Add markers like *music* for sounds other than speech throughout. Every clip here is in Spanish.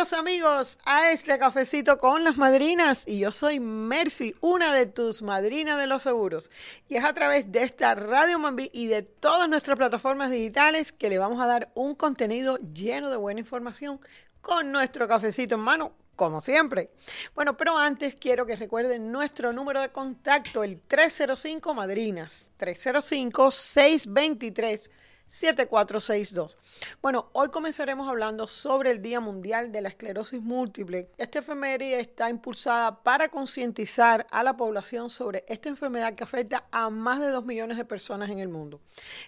Bienvenidos amigos a este cafecito con las madrinas y yo soy Mercy, una de tus madrinas de los seguros. Y es a través de esta Radio Mambi y de todas nuestras plataformas digitales que le vamos a dar un contenido lleno de buena información con nuestro cafecito en mano como siempre. Bueno, pero antes quiero que recuerden nuestro número de contacto, el 305 Madrinas, 305 623 7462. Bueno, hoy comenzaremos hablando sobre el Día Mundial de la Esclerosis Múltiple. Esta efeméride está impulsada para concientizar a la población sobre esta enfermedad que afecta a más de 2 millones de personas en el mundo.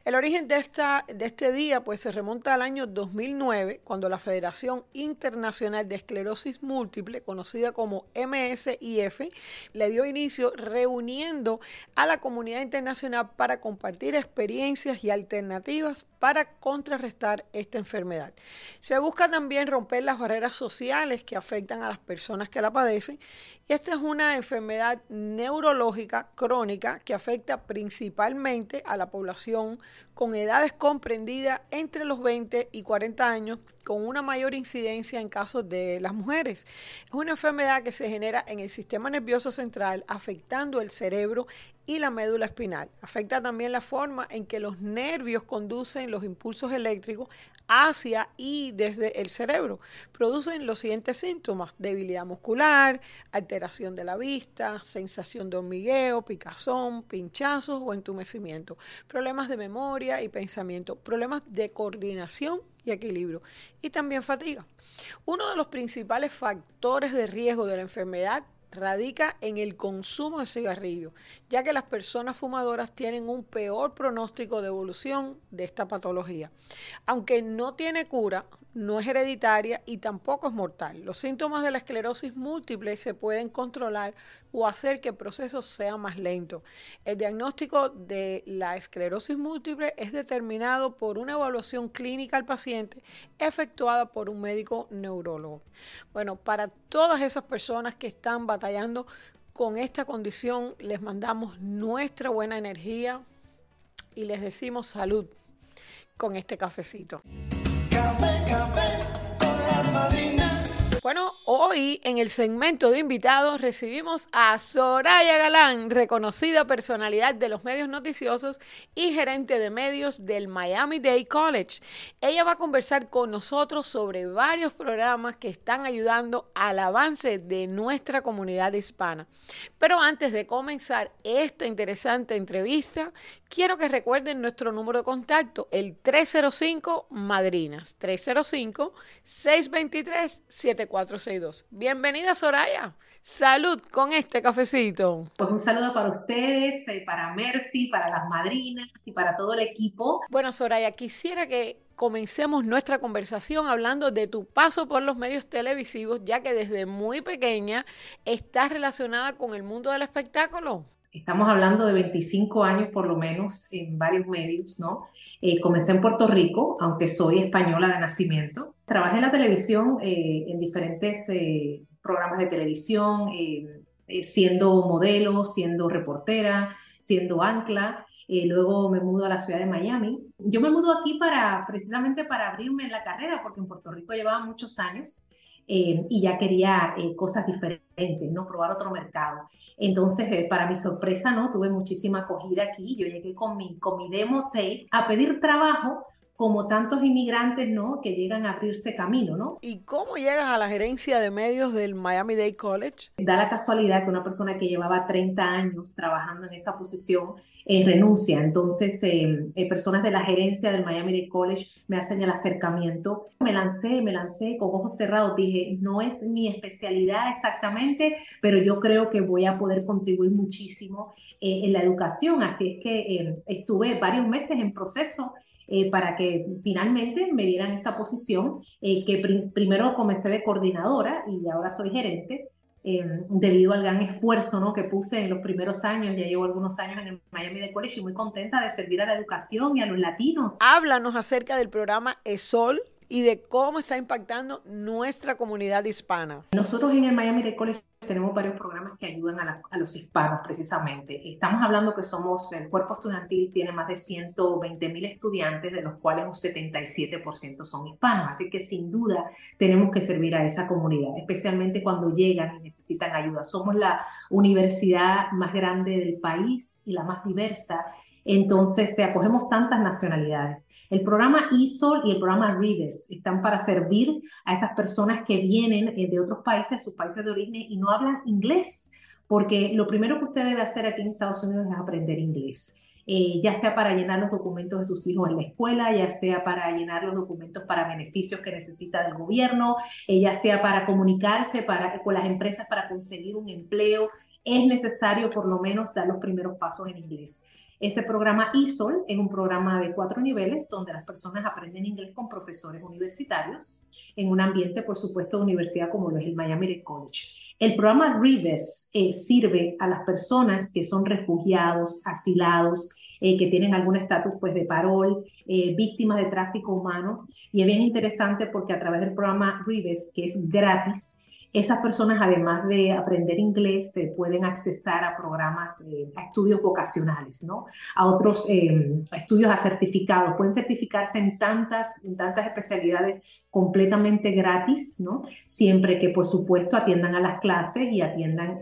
El origen de, esta, de este día pues, se remonta al año 2009, cuando la Federación Internacional de Esclerosis Múltiple, conocida como MSIF, le dio inicio reuniendo a la comunidad internacional para compartir experiencias y alternativas just para contrarrestar esta enfermedad. Se busca también romper las barreras sociales que afectan a las personas que la padecen y esta es una enfermedad neurológica crónica que afecta principalmente a la población con edades comprendidas entre los 20 y 40 años, con una mayor incidencia en casos de las mujeres. Es una enfermedad que se genera en el sistema nervioso central, afectando el cerebro y la médula espinal. Afecta también la forma en que los nervios conducen los impulsos eléctricos hacia y desde el cerebro. Producen los siguientes síntomas, debilidad muscular, alteración de la vista, sensación de hormigueo, picazón, pinchazos o entumecimiento, problemas de memoria y pensamiento, problemas de coordinación y equilibrio y también fatiga. Uno de los principales factores de riesgo de la enfermedad radica en el consumo de cigarrillos, ya que las personas fumadoras tienen un peor pronóstico de evolución de esta patología. Aunque no tiene cura, no es hereditaria y tampoco es mortal. Los síntomas de la esclerosis múltiple se pueden controlar o hacer que el proceso sea más lento. El diagnóstico de la esclerosis múltiple es determinado por una evaluación clínica al paciente efectuada por un médico neurólogo. Bueno, para todas esas personas que están batallando con esta condición, les mandamos nuestra buena energía y les decimos salud con este cafecito. Café, café con las bueno, hoy en el segmento de invitados recibimos a Soraya Galán, reconocida personalidad de los medios noticiosos y gerente de medios del Miami Dade College. Ella va a conversar con nosotros sobre varios programas que están ayudando al avance de nuestra comunidad hispana. Pero antes de comenzar esta interesante entrevista, quiero que recuerden nuestro número de contacto, el 305 Madrinas, 305 623 74 462. Bienvenida Soraya. Salud con este cafecito. Pues un saludo para ustedes, eh, para Mercy, para las madrinas y para todo el equipo. Bueno, Soraya, quisiera que comencemos nuestra conversación hablando de tu paso por los medios televisivos, ya que desde muy pequeña estás relacionada con el mundo del espectáculo. Estamos hablando de 25 años por lo menos en varios medios, ¿no? Eh, comencé en Puerto Rico, aunque soy española de nacimiento. Trabajé en la televisión eh, en diferentes eh, programas de televisión, siendo modelo, siendo reportera, siendo ancla. luego me mudo a la ciudad de Miami. Yo me mudo aquí para precisamente para abrirme en la carrera, porque en Puerto Rico llevaba muchos años eh, y ya quería eh, cosas diferentes, ¿no? Probar otro mercado. Entonces, eh, para mi sorpresa, ¿no? Tuve muchísima acogida aquí. Yo llegué con mi, con mi demo tape a pedir trabajo como tantos inmigrantes, ¿no? Que llegan a abrirse camino, ¿no? ¿Y cómo llegas a la gerencia de medios del Miami Dade College? Da la casualidad que una persona que llevaba 30 años trabajando en esa posición eh, renuncia. Entonces, eh, eh, personas de la gerencia del Miami Dade College me hacen el acercamiento. Me lancé, me lancé con ojos cerrados. Dije, no es mi especialidad exactamente, pero yo creo que voy a poder contribuir muchísimo en la educación. Así es que estuve varios meses en proceso eh, para que finalmente me dieran esta posición, eh, que primero comencé de coordinadora y ahora soy gerente. Em, debido al gran esfuerzo ¿no? que puse en los primeros años, ya llevo algunos años en el Miami de College y muy contenta de servir a la educación y a los latinos. Háblanos acerca del programa ESOL y de cómo está impactando nuestra comunidad hispana. Nosotros en el Miami College tenemos varios programas que ayudan a, los hispanos precisamente. Estamos hablando que somos, el cuerpo estudiantil tiene más de 120 mil estudiantes, de los cuales un 77% son hispanos, así que sin duda tenemos que servir a esa comunidad, especialmente cuando llegan y necesitan ayuda. Somos la universidad más grande del país y la más diversa entonces, te acogemos tantas nacionalidades. El programa ISOL y el programa RIDES están para servir a esas personas que vienen eh, de otros países, sus países de origen, y no hablan inglés, porque lo primero que usted debe hacer aquí en Estados Unidos es aprender inglés. Eh, ya sea para llenar los documentos de sus hijos en la escuela, ya sea para llenar los documentos para beneficios que necesita del gobierno, eh, ya sea para comunicarse con las empresas para conseguir un empleo, es necesario por lo menos dar los primeros pasos en inglés. Este programa ISOL es un programa de cuatro niveles donde las personas aprenden inglés con profesores universitarios en un ambiente, por supuesto, de universidad como lo es el Miami College. El programa RIVES eh, sirve a las personas que son refugiados, asilados, eh, que tienen algún estatus pues, de parol, eh, víctimas de tráfico humano. Y es bien interesante porque a través del programa RIVES, que es gratis, esas personas, además de aprender inglés, se pueden accesar a programas, eh, a estudios vocacionales, ¿no? A otros eh, estudios a certificados. Pueden certificarse en tantas, en tantas especialidades completamente gratis, ¿no? Siempre que, por supuesto, atiendan a las clases y atiendan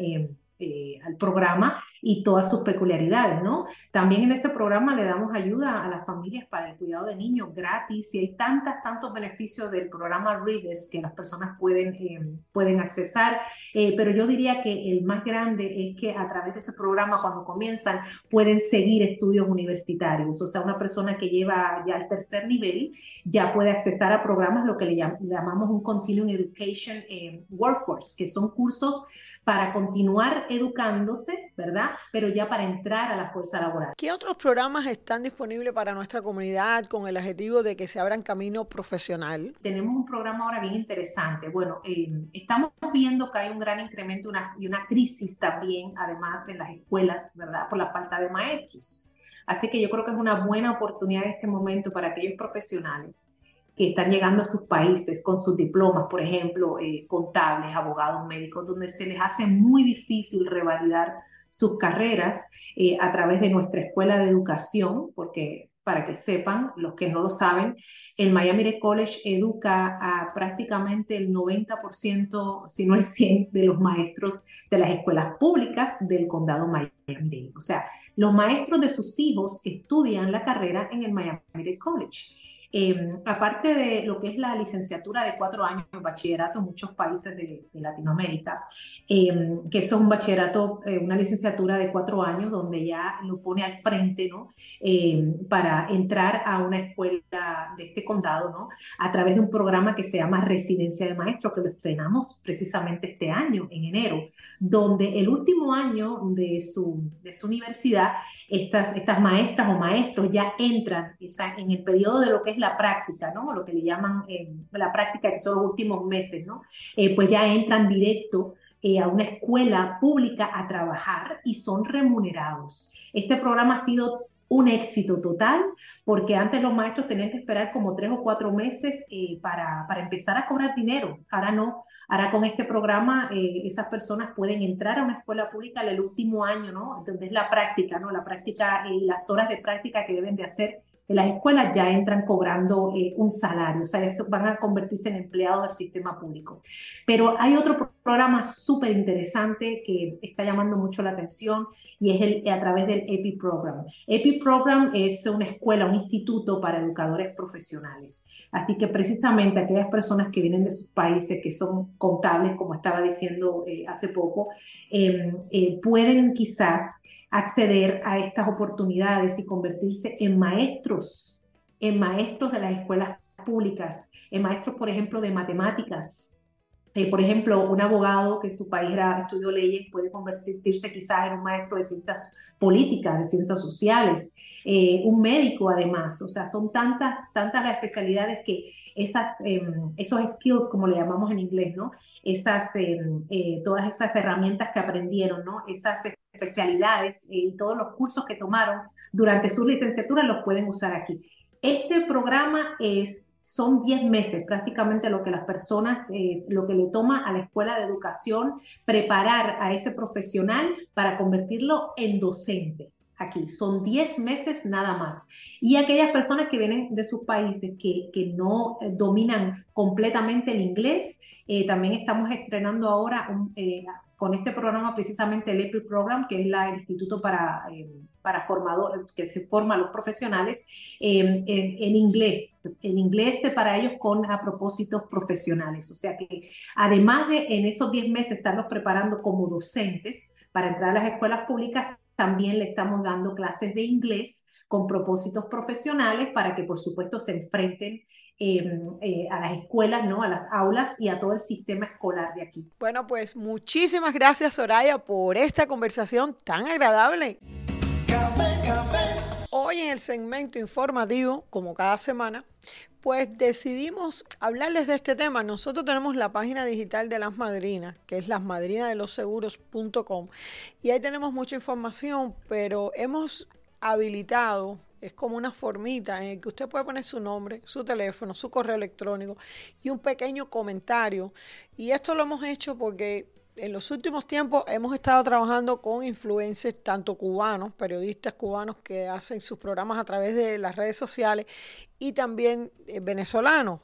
eh, al programa y todas sus peculiaridades, ¿no? También en ese programa le damos ayuda a las familias para el cuidado de niños gratis y hay tantas, tantos beneficios del programa RIDES que las personas pueden, eh, pueden accesar, eh, pero yo diría que el más grande es que a través de ese programa cuando comienzan pueden seguir estudios universitarios, o sea, una persona que lleva ya el tercer nivel ya puede accesar a programas, lo que le, llamamos un Continuing Education Workforce, que son cursos para continuar educándose, ¿verdad? Pero ya para entrar a la fuerza laboral. ¿Qué otros programas están disponibles para nuestra comunidad con el objetivo de que se abran camino profesional? Tenemos un programa ahora bien interesante. Bueno, eh, estamos viendo que hay un gran incremento una, y una crisis también, además, en las escuelas, ¿verdad? Por la falta de maestros. Así que yo creo que es una buena oportunidad en este momento para aquellos profesionales que están llegando a sus países con sus diplomas, por ejemplo, eh, contables, abogados, médicos, donde se les hace muy difícil revalidar sus carreras eh, a través de nuestra escuela de educación, porque para que sepan, los que no lo saben, el Miami College educa a prácticamente el 90%, si no el 100%, de los maestros de las escuelas públicas del condado Miami-Dade. O sea, los maestros de sus hijos estudian la carrera en el Miami College. Em, aparte de lo que es la licenciatura de cuatro años en bachillerato en muchos países de, Latinoamérica, em, que eso es un bachillerato, eh, una licenciatura de cuatro años donde ya lo pone al frente, ¿no? Em, para entrar a una escuela de este condado, ¿no? A través de un programa que se llama Residencia de Maestros, que lo estrenamos precisamente este año, en enero, donde el último año de su, de su universidad, estas, estas maestras o maestros ya entran en el periodo de lo que es la práctica, ¿no? Lo que le llaman eh, la práctica, que son los últimos meses, ¿no? Eh, pues ya entran directo eh, a una escuela pública a trabajar y son remunerados. Este programa ha sido un éxito total, porque antes los maestros tenían que esperar como tres o cuatro meses para, para, empezar a cobrar dinero. Ahora no, ahora con este programa esas personas pueden entrar a una escuela pública en el último año, ¿no? Donde es la práctica, ¿no? La práctica, las horas de práctica que deben de hacer las escuelas ya entran cobrando eh, un salario, o sea, eso van a convertirse en empleados del sistema público. Pero hay otro programa súper interesante que está llamando mucho la atención y es el, a través del EPI Program. EPI Program es una escuela, un instituto para educadores profesionales. Así que precisamente aquellas personas que vienen de sus países, que son contables, como estaba diciendo eh, hace poco, em, eh, pueden quizás acceder a estas oportunidades y convertirse en maestros, en maestros de las escuelas públicas, en maestros, por ejemplo, de matemáticas. Eh, por ejemplo, un abogado que en su país era, estudió leyes puede convertirse quizás en un maestro de ciencias políticas, de ciencias sociales, eh, un médico además. O sea, son tantas, tantas las especialidades que esas, em, esos skills, como le llamamos en inglés, ¿no? Esas, em, eh, todas esas herramientas que aprendieron, ¿no? Esas especialidades eh, y todos los cursos que tomaron durante su licenciatura los pueden usar aquí. Este programa es son 10 meses prácticamente lo que las personas, eh, lo que le toma a la escuela de educación preparar a ese profesional para convertirlo en docente. Aquí son 10 meses nada más. Y aquellas personas que vienen de sus países que, que no eh, dominan completamente el inglés, eh, también estamos estrenando ahora con este programa precisamente el EPI Program, que es el Instituto para, eh, para Formadores, que se forma a los profesionales eh, en inglés, en inglés para ellos con a propósitos profesionales. O sea que además de en esos 10 meses estarlos preparando como docentes para entrar a las escuelas públicas, también le estamos dando clases de inglés con propósitos profesionales para que por supuesto se enfrenten Em, eh, a las escuelas, ¿no? a las aulas y a todo el sistema escolar de aquí. Bueno, pues muchísimas gracias Soraya por esta conversación tan agradable. Hoy en el segmento informativo, como cada semana, pues decidimos hablarles de este tema. Nosotros tenemos la página digital de las madrinas, que es lasmadrinasdeloseguros.com, y ahí tenemos mucha información, pero hemos habilitado es como una formita en el que usted puede poner su nombre, su teléfono, su correo electrónico y un pequeño comentario. Y esto lo hemos hecho porque en los últimos tiempos hemos estado trabajando con influencers, tanto cubanos, periodistas cubanos que hacen sus programas a través de las redes sociales y también eh, venezolanos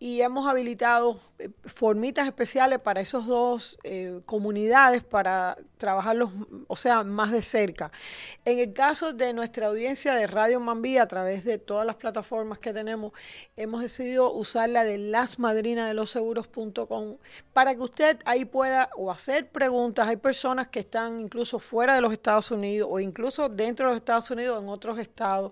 y hemos habilitado eh, formitas especiales para esos dos eh, comunidades para trabajarlos, o sea, más de cerca. En el caso de nuestra audiencia de Radio Mambí, a través de todas las plataformas que tenemos, hemos decidido usar la de lasmadrinadeloseguros.com para que usted ahí pueda o hacer preguntas. Hay personas que están incluso fuera de los Estados Unidos o incluso dentro de los Estados Unidos en otros estados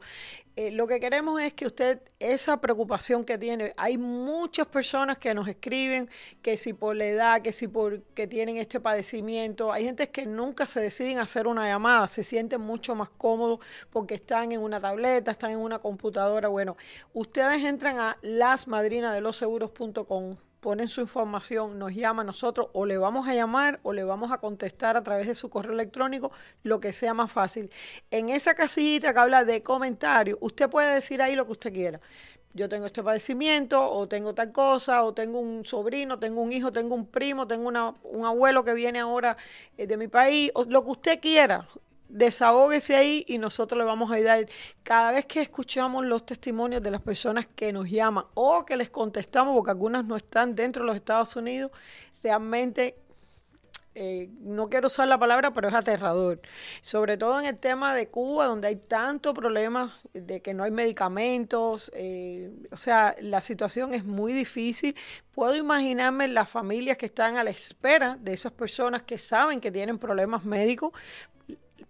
eh, lo que queremos es que usted, esa preocupación que tiene, hay muchas personas que nos escriben que si por la edad, que si porque tienen este padecimiento, hay gente que nunca se deciden hacer una llamada, se sienten mucho más cómodos porque están en una tableta, están en una computadora. Bueno, ustedes entran a lasmadrinadeloseguros.com ponen su información, nos llama a nosotros o le vamos a llamar o le vamos a contestar a través de su correo electrónico, lo que sea más fácil. En esa casillita que habla de comentarios, usted puede decir ahí lo que usted quiera. Yo tengo este padecimiento, o tengo tal cosa, o tengo un sobrino, tengo un hijo, tengo un primo, tengo un abuelo que viene ahora eh, de mi país, o lo que usted quiera desahógese ahí y nosotros le vamos a ayudar. Cada vez que escuchamos los testimonios de las personas que nos llaman o que les contestamos, porque algunas no están dentro de los Estados Unidos, realmente eh, no quiero usar la palabra, pero es aterrador. Sobre todo en el tema de Cuba, donde hay tantos problemas de que no hay medicamentos, eh, o sea, la situación es muy difícil. Puedo imaginarme las familias que están a la espera de esas personas que saben que tienen problemas médicos,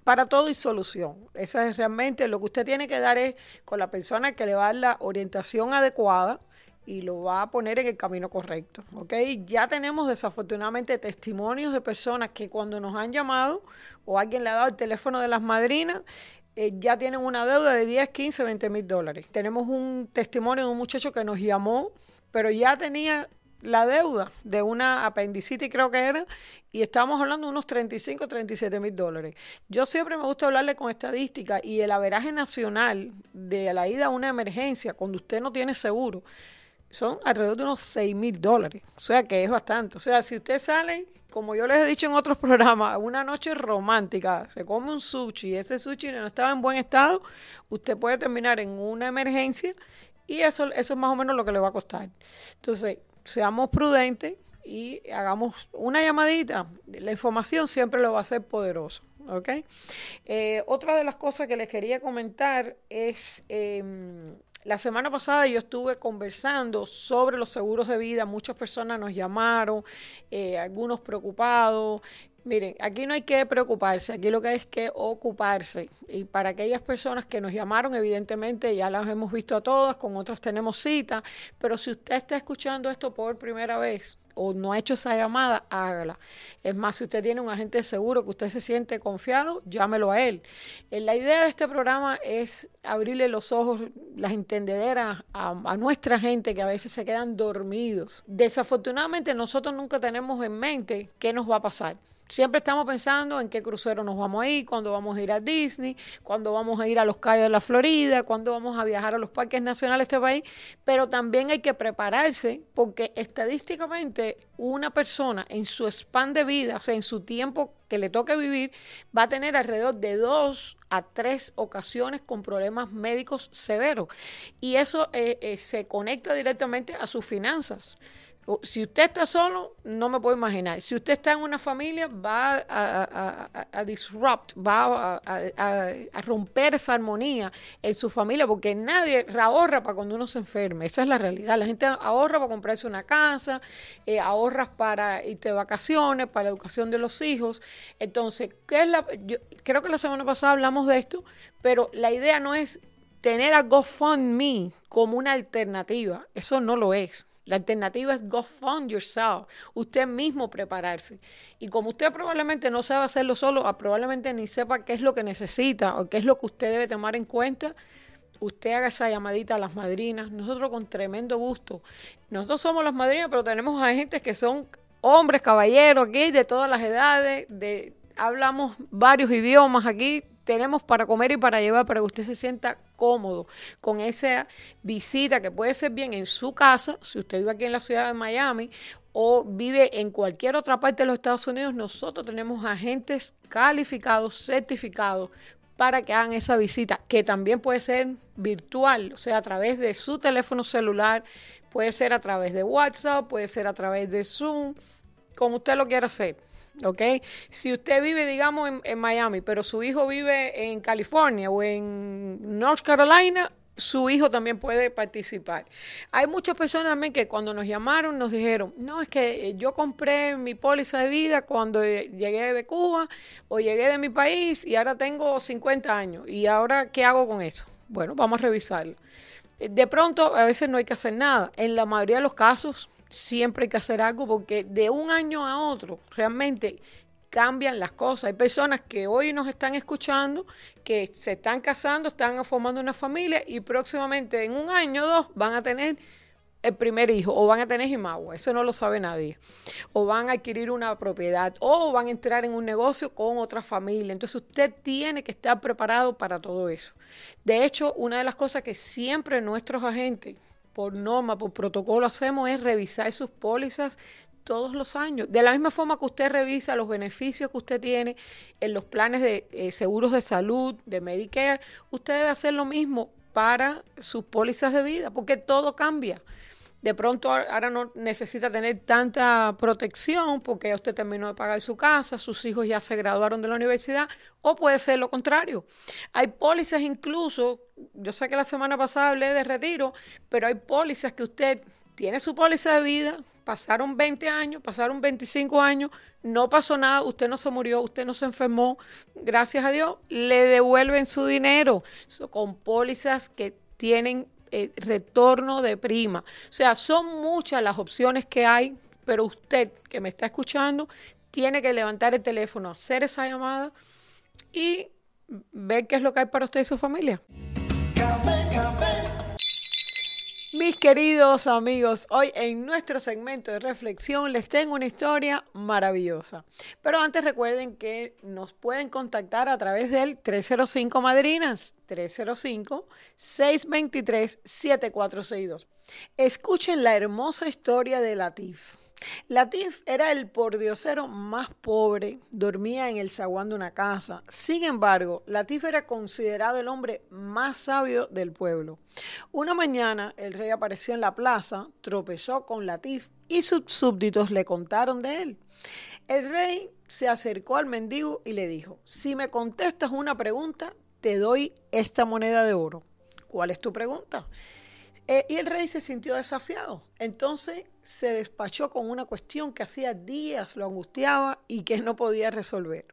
para todo y solución. Esa es realmente lo que usted tiene que dar es con la persona que le va a dar la orientación adecuada y lo va a poner en el camino correcto. ¿ok? Ya tenemos desafortunadamente testimonios de personas que cuando nos han llamado o alguien le ha dado el teléfono de las madrinas, eh, ya tienen una deuda de 10, 15, 20 mil dólares. Tenemos un testimonio de un muchacho que nos llamó, pero ya tenía la deuda de una apendicitis, creo que era, y estamos hablando de unos 35, 37 mil dólares. Yo siempre me gusta hablarle con estadística y el averaje nacional de la ida a una emergencia cuando usted no tiene seguro son alrededor de unos 6 mil dólares. O sea que es bastante. O sea, si usted sale, como yo les he dicho en otros *laughs* programas, una noche romántica, se come un sushi y ese sushi no estaba en buen estado, usted puede terminar en una emergencia y eso, eso es más o menos lo que le va a costar. Entonces, seamos prudentes y hagamos una llamadita. La información siempre lo va a hacer poderoso. Eh, otra de las cosas que les quería comentar es, em, la semana pasada yo estuve conversando sobre los seguros de vida, muchas personas nos llamaron, eh, algunos preocupados, Miren, aquí no hay que preocuparse, aquí lo que hay es que ocuparse. Y para aquellas personas que nos llamaron, evidentemente ya las hemos visto a todas, con otras tenemos cita, pero si usted está escuchando esto por primera vez, o no ha hecho esa llamada, hágala. Es más, si usted tiene un agente seguro que usted se siente confiado, llámelo a él. Eh, la idea de este programa es abrirle los ojos, las entendederas a, a nuestra gente que a veces se quedan dormidos. Desafortunadamente nosotros nunca tenemos en mente qué nos va a pasar. Siempre estamos pensando en qué crucero nos vamos a ir, cuándo vamos a ir a Disney, cuándo vamos a ir a los calles de la Florida, cuándo vamos a viajar a los parques nacionales de este país, pero también hay que prepararse porque estadísticamente una persona en su span de vida, o sea, en su tiempo que le toque vivir, va a tener alrededor de dos a tres ocasiones con problemas médicos severos. Y eso eh, eh, se conecta directamente a sus finanzas. Si usted está solo, no me puedo imaginar. Si usted está en una familia, va a, disrupt, va a, romper esa armonía en su familia, porque nadie ahorra para cuando uno se enferme. Esa es la realidad. La gente ahorra para comprarse una casa, eh, ahorras para irte de vacaciones, para la educación de los hijos. Entonces, ¿qué es la, yo, creo que la semana pasada hablamos de esto, pero la idea no es tener a GoFundMe como una alternativa. Eso no lo es. La alternativa es GoFund yourself. Usted mismo prepararse. Y como usted probablemente no sabe hacerlo solo, ah, probablemente ni sepa qué es lo que necesita o qué es lo que usted debe tomar en cuenta, usted haga esa llamadita a las madrinas. Nosotros con tremendo gusto. Nosotros somos las madrinas, pero tenemos agentes que son hombres, caballeros aquí, de todas las edades, de, hablamos varios idiomas aquí, tenemos para comer y para llevar para que usted se sienta cómodo con esa visita que puede ser bien en su casa, si usted vive aquí en la ciudad de Miami o vive en cualquier otra parte de los Estados Unidos, nosotros tenemos agentes calificados, certificados para que hagan esa visita, que también puede ser virtual, o sea, a través de su teléfono celular, puede ser a través de WhatsApp, puede ser a través de Zoom, como usted lo quiera hacer. ¿Ok? Si usted vive, digamos, en, Miami, pero su hijo vive en California o en North Carolina, su hijo también puede participar. Hay muchas personas también que cuando nos llamaron nos dijeron, no, es que yo compré mi póliza de vida cuando llegué de Cuba o llegué de mi país y ahora tengo 50 años. ¿Y ahora qué hago con eso? Bueno, vamos a revisarlo. De pronto, a veces no hay que hacer nada. En la mayoría de los casos, siempre hay que hacer algo porque de un año a otro, realmente cambian las cosas. Hay personas que hoy nos están escuchando, que se están casando, están formando una familia y próximamente en un año o dos van a tener el primer hijo o van a tener Jimagua, eso no lo sabe nadie, o van a adquirir una propiedad o van a entrar en un negocio con otra familia. Entonces usted tiene que estar preparado para todo eso. De hecho, una de las cosas que siempre nuestros agentes, por norma, por protocolo, hacemos es revisar sus pólizas todos los años. De la misma forma que usted revisa los beneficios que usted tiene en los planes de eh, seguros de salud, de Medicare, usted debe hacer lo mismo para sus pólizas de vida, porque todo cambia de pronto ahora no necesita tener tanta protección porque usted terminó de pagar su casa, sus hijos ya se graduaron de la universidad, o puede ser lo contrario. Hay pólizas incluso, yo sé que la semana pasada hablé de retiro, pero hay pólizas que usted tiene su póliza de vida, pasaron 20 años, pasaron 25 años, no pasó nada, usted no se murió, usted no se enfermó, gracias a Dios, le devuelven su dinero con pólizas que tienen eh, retorno de prima. O sea, son muchas las opciones que hay, pero usted que me está escuchando tiene que levantar el teléfono, hacer esa llamada y ver qué es lo que hay para usted y su familia. Mis queridos amigos, hoy en nuestro segmento de reflexión les tengo una historia maravillosa. Pero antes recuerden que nos pueden contactar a través del 305 Madrinas, 305-623-7462. Escuchen la hermosa historia de Latif. Latif era el pordiosero más pobre, dormía en el zaguán de una casa. Sin embargo, Latif era considerado el hombre más sabio del pueblo. Una mañana, el rey apareció en la plaza, tropezó con Latif y sus súbditos le contaron de él. El rey se acercó al mendigo y le dijo, si me contestas una pregunta, te doy esta moneda de oro. ¿Cuál es tu pregunta? Eh, y el rey se sintió desafiado. Entonces se despachó con una cuestión que hacía días lo angustiaba y que no podía resolver.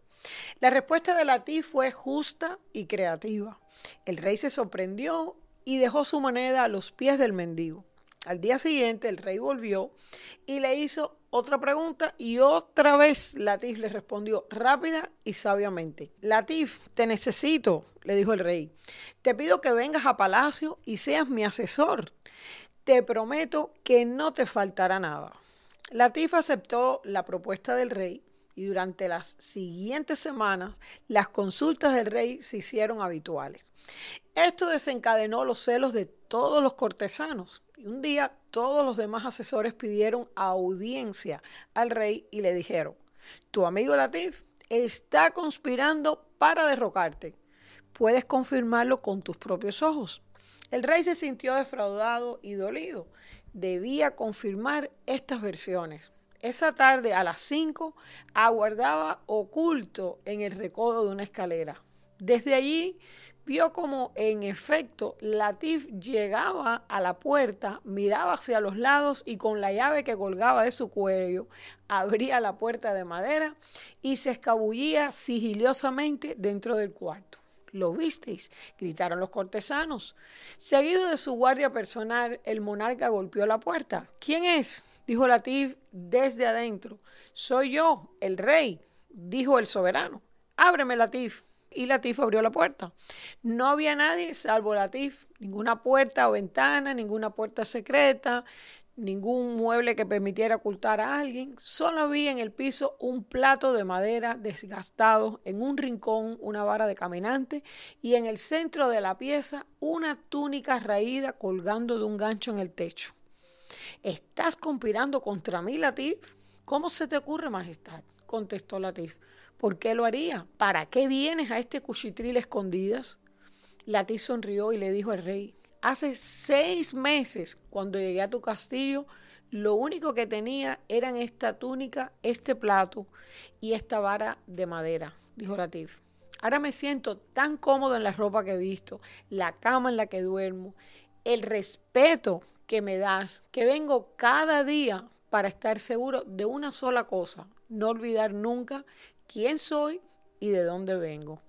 La respuesta de Latif fue justa y creativa. El rey se sorprendió y dejó su moneda a los pies del mendigo. Al día siguiente el rey volvió y le hizo otra pregunta y otra vez Latif le respondió rápida y sabiamente. Latif, te necesito, le dijo el rey. Te pido que vengas a palacio y seas mi asesor. Te prometo que no te faltará nada. Latif aceptó la propuesta del rey y durante las siguientes semanas las consultas del rey se hicieron habituales. Esto desencadenó los celos de todos los cortesanos y un día todos los demás asesores pidieron audiencia al rey y le dijeron, tu amigo Latif está conspirando para derrocarte. Puedes confirmarlo con tus propios ojos. El rey se sintió defraudado y dolido. Debía confirmar estas versiones. Esa tarde a las 5 aguardaba oculto en el recodo de una escalera. Desde allí vio como en efecto Latif llegaba a la puerta, miraba hacia los lados y con la llave que colgaba de su cuello abría la puerta de madera y se escabullía sigilosamente dentro del cuarto. ¿Lo visteis? gritaron los cortesanos. Seguido de su guardia personal, el monarca golpeó la puerta. ¿Quién es? dijo Latif desde adentro. Soy yo, el rey, dijo el soberano. Ábreme, Latif. Y Latif abrió la puerta. No había nadie salvo Latif, ninguna puerta o ventana, ninguna puerta secreta, ningún mueble que permitiera ocultar a alguien. Solo había en el piso un plato de madera desgastado, en un rincón una vara de caminante y en el centro de la pieza una túnica raída colgando de un gancho en el techo. ¿Estás conspirando contra mí, Latif? ¿Cómo se te ocurre, Majestad? contestó Latif. ¿Por qué lo haría? ¿Para qué vienes a este cuchitril escondidas? Latif sonrió y le dijo al rey, hace seis meses, cuando llegué a tu castillo, lo único que tenía eran esta túnica, este plato y esta vara de madera, dijo Latif. Ahora me siento tan cómodo en la ropa que he visto, la cama en la que duermo, el respeto que me das, que vengo cada día para estar seguro de una sola cosa, no olvidar nunca quién soy y de dónde vengo.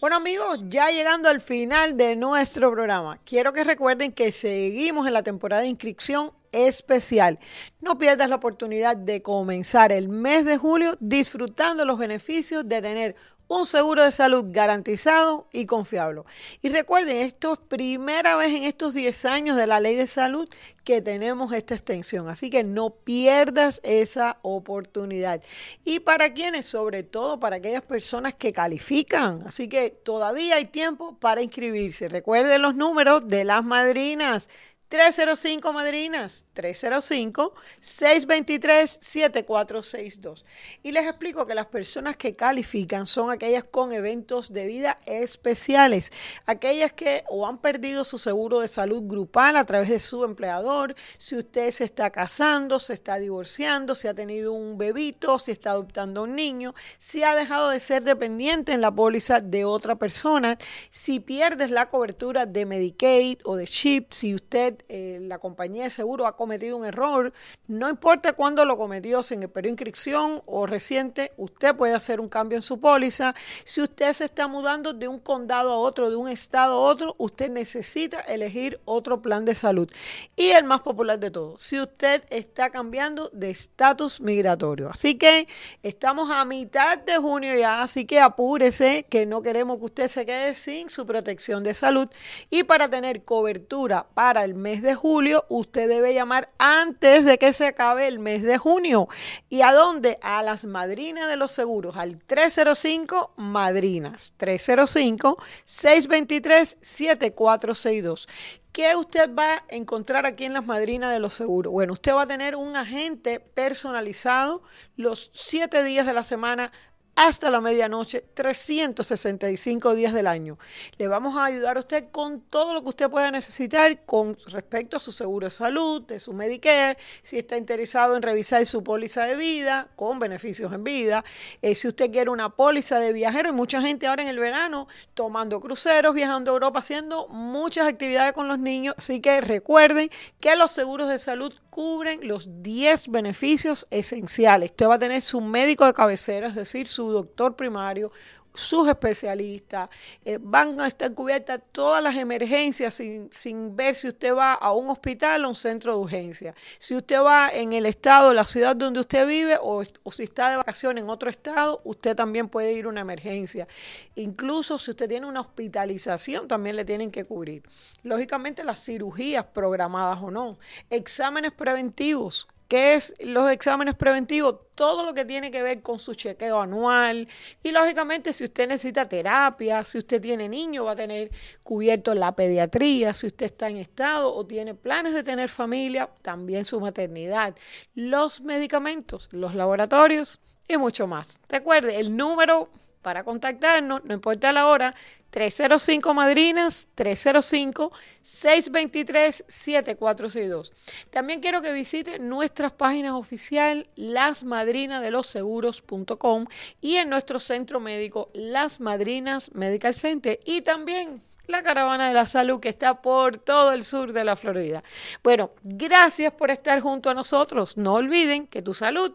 Bueno amigos, ya llegando al final de nuestro programa, quiero que recuerden que seguimos en la temporada de inscripción especial. No pierdas la oportunidad de comenzar el mes de julio disfrutando los beneficios de tener un seguro de salud garantizado y confiable. Y recuerden, esto es primera vez en estos 10 años de la ley de salud que tenemos esta extensión. Así que no pierdas esa oportunidad. Y para quienes, sobre todo para aquellas personas que califican. Así que todavía hay tiempo para inscribirse. Recuerden los números de las madrinas 305 Madrinas, 305-623-7462. Y les explico que las personas que califican son aquellas con eventos de vida especiales, aquellas que o han perdido su seguro de salud grupal a través de su empleador, si usted se está casando, se está divorciando, si ha tenido un bebito, si está adoptando un niño, si ha dejado de ser dependiente en la póliza de otra persona, si pierdes la cobertura de Medicaid o de CHIP, si usted eh, la compañía de seguro ha cometido un error, no importa cuándo lo cometió, si en el periodo de inscripción o reciente, usted puede hacer un cambio en su póliza. Si usted se está mudando de un condado a otro, de un estado a otro, usted necesita elegir otro plan de salud. Y el más popular de todos, si usted está cambiando de estatus migratorio. Así que estamos a mitad de junio ya, así que apúrese que no queremos que usted se quede sin su protección de salud. Y para tener cobertura para el mes de julio, usted debe llamar antes de que se acabe el mes de junio. ¿Y a dónde? A las madrinas de los seguros, al 305 Madrinas, 305-623-7462. ¿Qué usted va a encontrar aquí en las madrinas de los seguros? Bueno, usted va a tener un agente personalizado los siete días de la semana hasta la medianoche, 365 días del año. Le vamos a ayudar a usted con todo lo que usted pueda necesitar con respecto a su seguro de salud, de su Medicare, si está interesado en revisar su póliza de vida con beneficios en vida, eh, si usted quiere una póliza de viajero, hay mucha gente ahora en el verano tomando cruceros, viajando a Europa, haciendo muchas actividades con los niños, así que recuerden que los seguros de salud cubren los 10 beneficios esenciales. Usted va a tener su médico de cabecera, es decir, su doctor primario, sus especialistas, eh, van a estar cubiertas todas las emergencias sin, sin, ver si usted va a un hospital o un centro de urgencia. Si usted va en el estado, la ciudad donde usted vive o, o si está de vacaciones en otro estado, usted también puede ir a una emergencia. Incluso si usted tiene una hospitalización, también le tienen que cubrir. Lógicamente las cirugías programadas o no, exámenes preventivos ¿Qué es los exámenes preventivos? Todo lo que tiene que ver con su chequeo anual. Y lógicamente, si usted necesita terapia, si usted tiene niño, va a tener cubierto la pediatría, si usted está en estado o tiene planes de tener familia, también su maternidad, los medicamentos, los laboratorios y mucho más. Recuerde, el número para contactarnos, no importa la hora, 305 Madrinas, 305-623-7462. También quiero que visite nuestras páginas oficial, lasmadrinadeloseguros.com y en nuestro centro médico, Las Madrinas Medical Center y también la caravana de la salud que está por todo el sur de la Florida. Bueno, gracias por estar junto a nosotros. No olviden que tu salud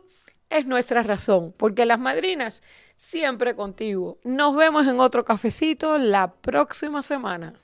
es nuestra razón, porque las madrinas siempre contigo. Nos vemos en otro cafecito la próxima semana.